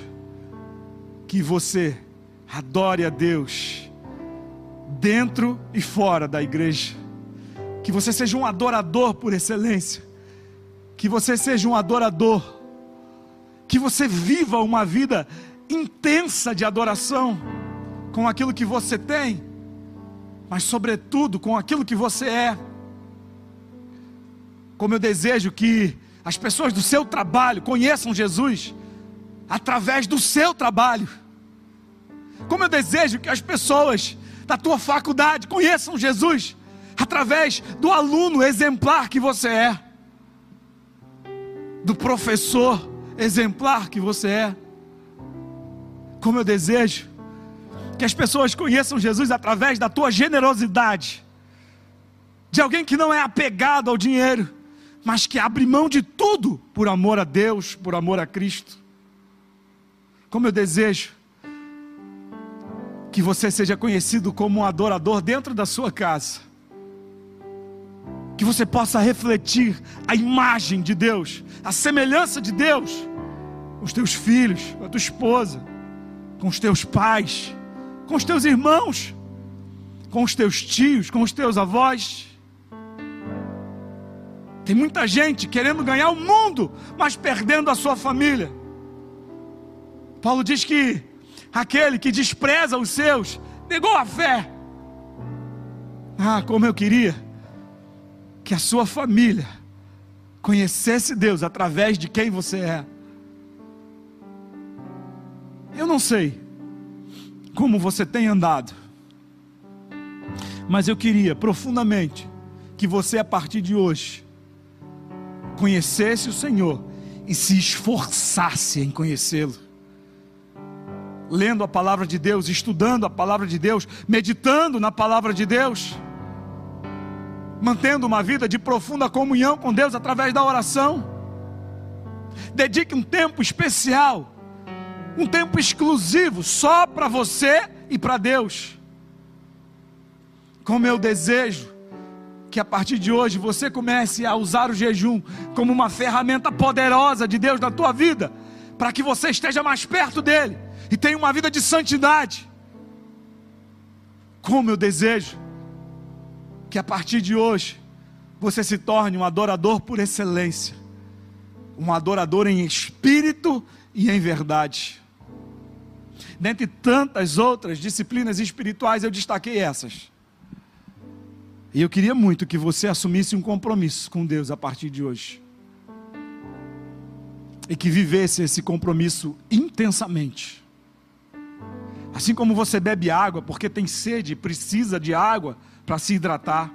que você adore a Deus dentro e fora da igreja. Que você seja um adorador por excelência. Que você seja um adorador. Que você viva uma vida intensa de adoração com aquilo que você tem mas sobretudo com aquilo que você é. Como eu desejo que as pessoas do seu trabalho conheçam Jesus através do seu trabalho. Como eu desejo que as pessoas da tua faculdade conheçam Jesus através do aluno exemplar que você é, do professor exemplar que você é. Como eu desejo que as pessoas conheçam Jesus através da tua generosidade, de alguém que não é apegado ao dinheiro, mas que abre mão de tudo por amor a Deus, por amor a Cristo. Como eu desejo que você seja conhecido como um adorador dentro da sua casa, que você possa refletir a imagem de Deus, a semelhança de Deus, com os teus filhos, com a tua esposa, com os teus pais com os teus irmãos, com os teus tios, com os teus avós. Tem muita gente querendo ganhar o mundo, mas perdendo a sua família. Paulo diz que aquele que despreza os seus negou a fé. Ah, como eu queria que a sua família conhecesse Deus através de quem você é. Eu não sei como você tem andado. Mas eu queria profundamente que você, a partir de hoje, conhecesse o Senhor e se esforçasse em conhecê-lo. Lendo a palavra de Deus, estudando a palavra de Deus, meditando na palavra de Deus, mantendo uma vida de profunda comunhão com Deus através da oração. Dedique um tempo especial um tempo exclusivo só para você e para Deus. Como eu desejo que a partir de hoje você comece a usar o jejum como uma ferramenta poderosa de Deus na tua vida, para que você esteja mais perto dele e tenha uma vida de santidade. Como eu desejo que a partir de hoje você se torne um adorador por excelência, um adorador em espírito e em verdade. Dentre tantas outras disciplinas espirituais, eu destaquei essas. E eu queria muito que você assumisse um compromisso com Deus a partir de hoje. E que vivesse esse compromisso intensamente. Assim como você bebe água porque tem sede e precisa de água para se hidratar.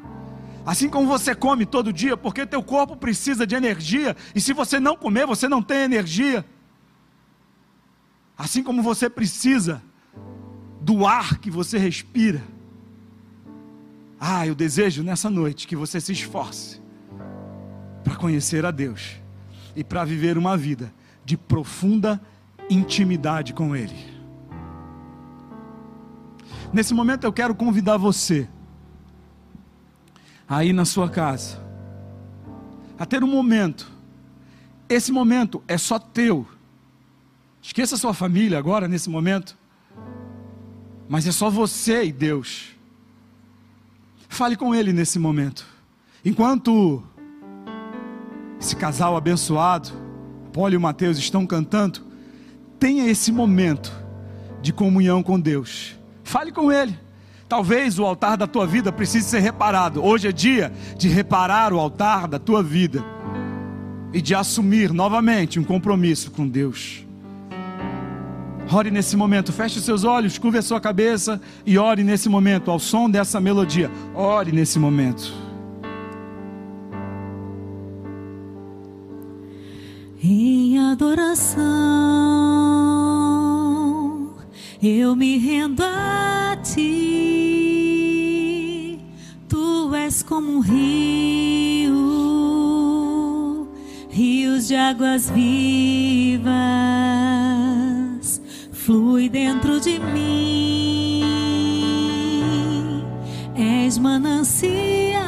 Assim como você come todo dia porque teu corpo precisa de energia e se você não comer, você não tem energia. Assim como você precisa do ar que você respira. Ah, eu desejo nessa noite que você se esforce para conhecer a Deus e para viver uma vida de profunda intimidade com Ele. Nesse momento eu quero convidar você, aí na sua casa, a ter um momento. Esse momento é só teu Esqueça sua família agora, nesse momento. Mas é só você e Deus. Fale com Ele nesse momento. Enquanto esse casal abençoado, Paulo e Mateus estão cantando, tenha esse momento de comunhão com Deus. Fale com Ele. Talvez o altar da tua vida precise ser reparado. Hoje é dia de reparar o altar da tua vida e de assumir novamente um compromisso com Deus. Ore nesse momento, feche seus olhos, curve a sua cabeça e ore nesse momento, ao som dessa melodia. Ore nesse momento. Em adoração, eu me rendo a ti. Tu és como um rio, rios de águas vivas, flui dentro de mim. És manancial,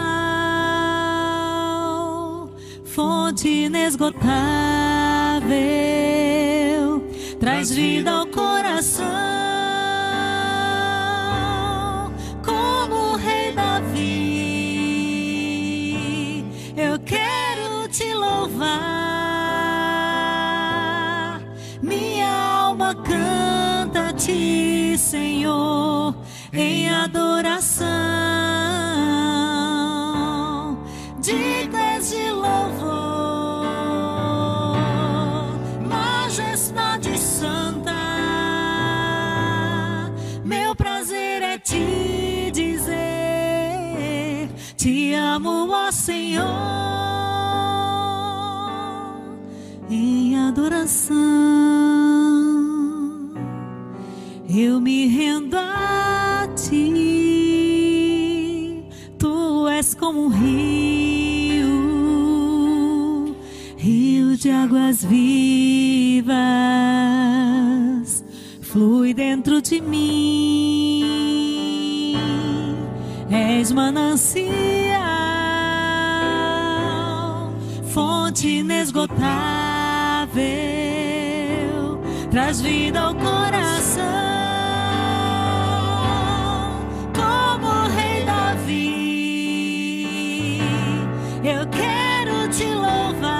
fonte inesgotável, traz vida ao coração. Como o rei Davi, eu quero te louvar. Minha alma canta a ti, Senhor, em adoração. Dignas amo, ó Senhor, em adoração. Eu me rendo a ti, tu és como um rio, rio de águas vivas, flui dentro de mim, és manancial, fonte inesgotável, traz vida ao coração, como o rei Davi. Eu quero te louvar,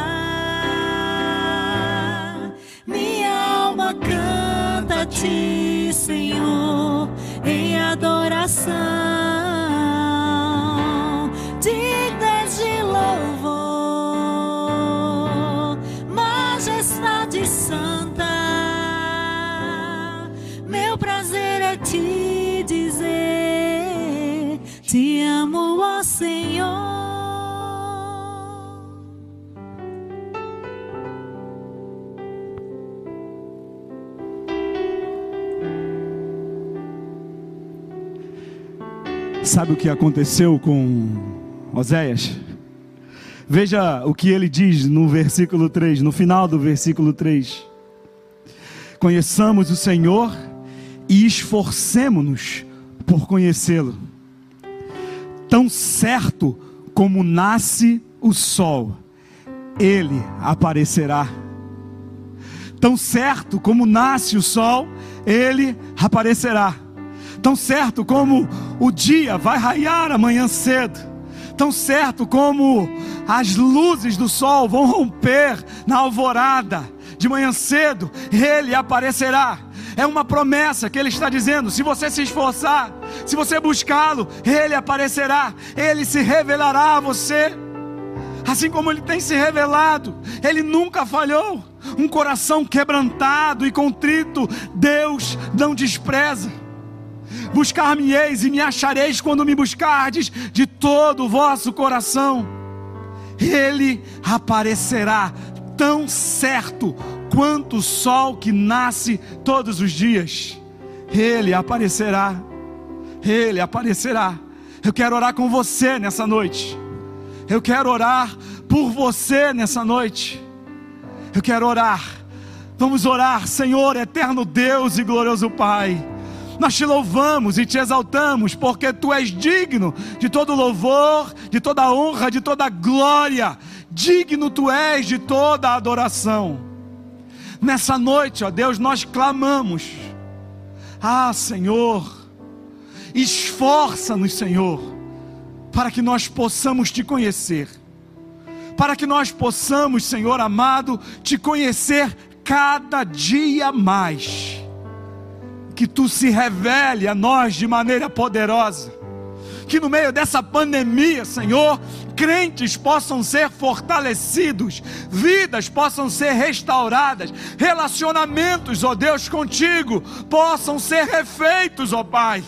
minha alma canta a ti, Senhor, em adoração. Sabe o que aconteceu com Oséias? Veja o que ele diz no versículo 3, no final do versículo 3. Conheçamos o Senhor e esforcemo-nos por conhecê-lo. Tão certo como nasce o sol, ele aparecerá. Tão certo como nasce o sol, ele aparecerá. Tão certo como o dia vai raiar amanhã cedo, tão certo como as luzes do sol vão romper na alvorada, de manhã cedo, ele aparecerá. É uma promessa que ele está dizendo: se você se esforçar, se você buscá-lo, ele aparecerá, ele se revelará a você. Assim como ele tem se revelado, ele nunca falhou. Um coração quebrantado e contrito, Deus não despreza. Buscar-me-eis e me achareis quando me buscardes de todo o vosso coração. Ele aparecerá tão certo quanto o sol que nasce todos os dias. Ele aparecerá. Ele aparecerá. Eu quero orar com você nessa noite. Eu quero orar por você nessa noite. Eu quero orar. Vamos orar, Senhor, eterno Deus e glorioso Pai. Nós te louvamos e te exaltamos, porque tu és digno de todo louvor, de toda honra, de toda glória. Digno tu és de toda adoração. Nessa noite, ó Deus, nós clamamos. Ah, Senhor, esforça-nos, Senhor, para que nós possamos te conhecer para que nós possamos, Senhor amado, te conhecer cada dia mais. Que tu se revele a nós de maneira poderosa. Que no meio dessa pandemia, Senhor, crentes possam ser fortalecidos, vidas possam ser restauradas, relacionamentos, ó Deus, contigo possam ser refeitos, ó Pai.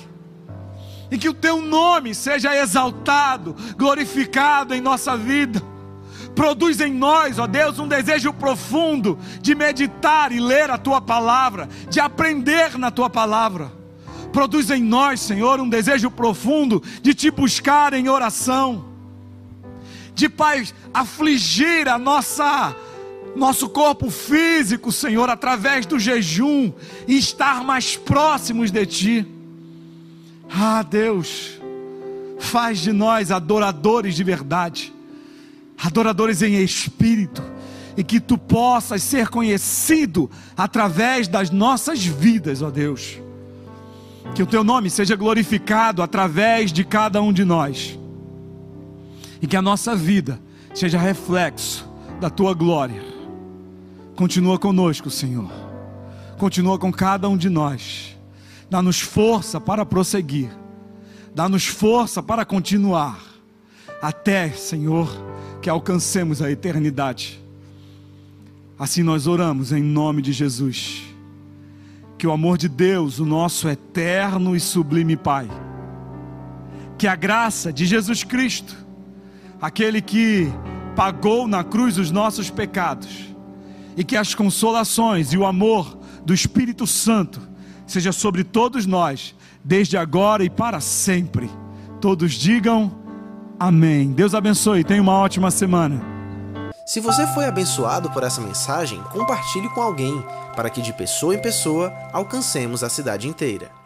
E que o teu nome seja exaltado, glorificado em nossa vida. Produz em nós, ó Deus, um desejo profundo de meditar e ler a tua palavra, de aprender na tua palavra. Produz em nós, Senhor, um desejo profundo de te buscar em oração de Pai afligir a nossa nosso corpo físico, Senhor, através do jejum e estar mais próximos de Ti. Ah, Deus, faz de nós adoradores de verdade, adoradores em espírito, e que Tu possas ser conhecido através das nossas vidas, ó Deus. Que o Teu nome seja glorificado através de cada um de nós e que a nossa vida seja reflexo da tua glória. Continua conosco, Senhor. Continua com cada um de nós. Dá-nos força para prosseguir. Dá-nos força para continuar. Até, Senhor, que alcancemos a eternidade. Assim nós oramos em nome de Jesus. Que o amor de Deus, o nosso eterno e sublime Pai, que a graça de Jesus Cristo, aquele que pagou na cruz os nossos pecados, e que as consolações e o amor do Espírito Santo seja sobre todos nós, desde agora e para sempre. Todos digam amém. Deus abençoe, tenha uma ótima semana. Se você foi abençoado por essa mensagem, compartilhe com alguém, para que de pessoa em pessoa alcancemos a cidade inteira.